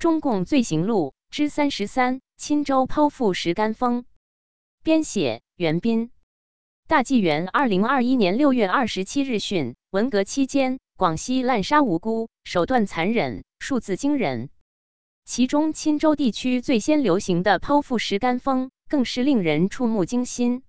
中共罪行录之三十三：钦州剖腹石干峰。编写：袁斌。大纪元二零二一年六月二十七日讯：文革期间，广西滥杀无辜，手段残忍，数字惊人。其中，钦州地区最先流行的剖腹石干峰，更是令人触目惊心。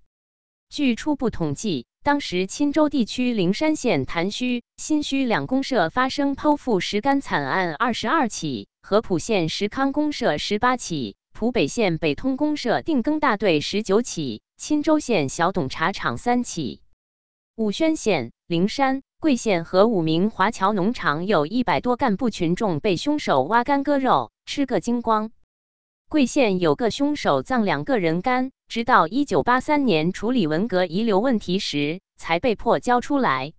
据初步统计，当时钦州地区灵山县潭虚、新圩两公社发生剖腹石干惨案二十二起，合浦县石康公社十八起，浦北县北通公社定耕大队十九起，钦州县小董茶厂三起。武宣县、灵山、贵县和五名华侨农场有一百多干部群众被凶手挖干割肉，吃个精光。贵县有个凶手葬两个人干，直到一九八三年处理文革遗留问题时，才被迫交出来。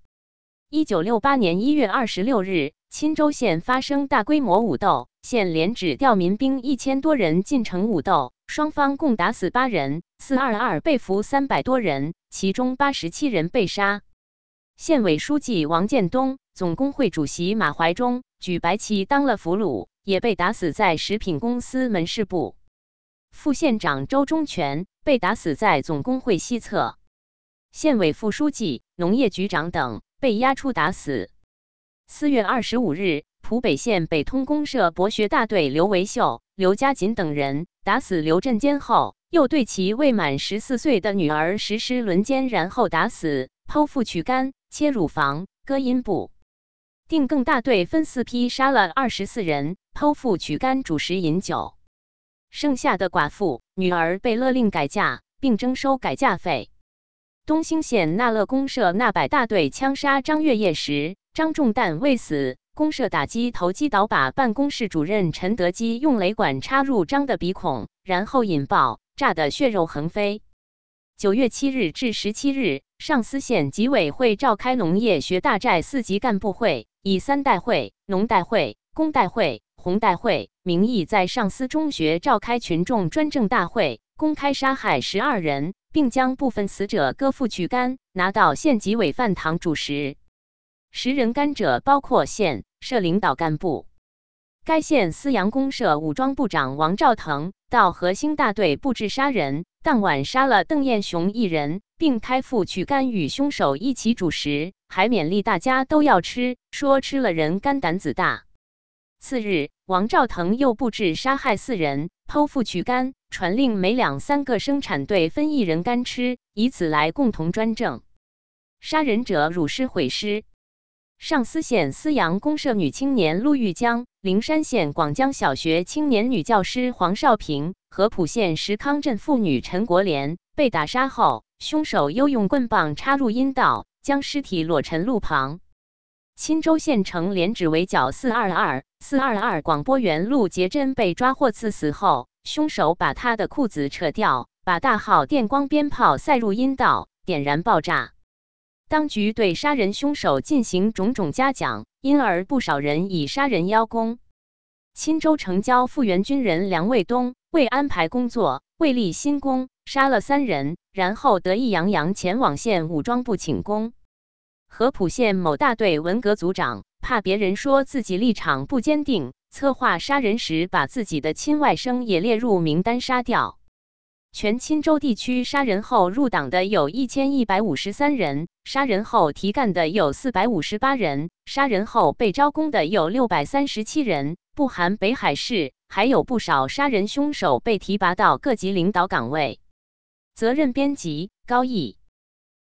一九六八年一月二十六日，钦州县发生大规模武斗，县连指调民兵一千多人进城武斗，双方共打死八人，四二二被俘三百多人，其中八十七人被杀。县委书记王建东、总工会主席马怀忠举白旗当了俘虏。也被打死在食品公司门市部，副县长周忠全被打死在总工会西侧，县委副书记、农业局长等被押出打死。四月二十五日，浦北县北通公社博学大队刘维秀、刘家锦等人打死刘振坚后，又对其未满十四岁的女儿实施轮奸，然后打死，剖腹取肝、切乳房、割阴部。定更大队分四批杀了二十四人，剖腹取肝、煮食饮酒。剩下的寡妇女儿被勒令改嫁，并征收改嫁费。东兴县那乐公社那百大队枪杀张月夜时，张仲旦未死，公社打击投机倒把办公室主任陈德基用雷管插入张的鼻孔，然后引爆，炸得血肉横飞。九月七日至十七日，上思县纪委会召开农业学大寨四级干部会。以三代会、农代会、工代会、红代会名义，在上思中学召开群众专政大会，公开杀害十二人，并将部分死者割腹取肝，拿到县纪委饭堂煮食。食人干者包括县社领导干部。该县思阳公社武装部长王兆腾到核心大队布置杀人，当晚杀了邓彦雄一人，并开腹取肝与凶手一起煮食。还勉励大家都要吃，说吃了人肝胆子大。次日，王兆腾又布置杀害四人，剖腹取肝，传令每两三个生产队分一人肝吃，以此来共同专政。杀人者辱尸毁尸。上思县思阳公社女青年陆玉江，灵山县广江小学青年女教师黄少平，合浦县石康镇妇女陈国莲被打杀后，凶手又用棍棒插入阴道。将尸体裸沉路旁。钦州县城连指围剿四二二四二二广播员陆杰珍被抓获刺死后，凶手把他的裤子扯掉，把大号电光鞭炮塞入阴道，点燃爆炸。当局对杀人凶手进行种种嘉奖，因而不少人以杀人邀功。钦州城郊复员军人梁卫东为安排工作，为立新功，杀了三人。然后得意洋洋前往县武装部请功。合浦县某大队文革组长怕别人说自己立场不坚定，策划杀人时把自己的亲外甥也列入名单杀掉。全钦州地区杀人后入党的有一千一百五十三人，杀人后提干的有四百五十八人，杀人后被招工的有六百三十七人，不含北海市，还有不少杀人凶手被提拔到各级领导岗位。责任编辑：高毅。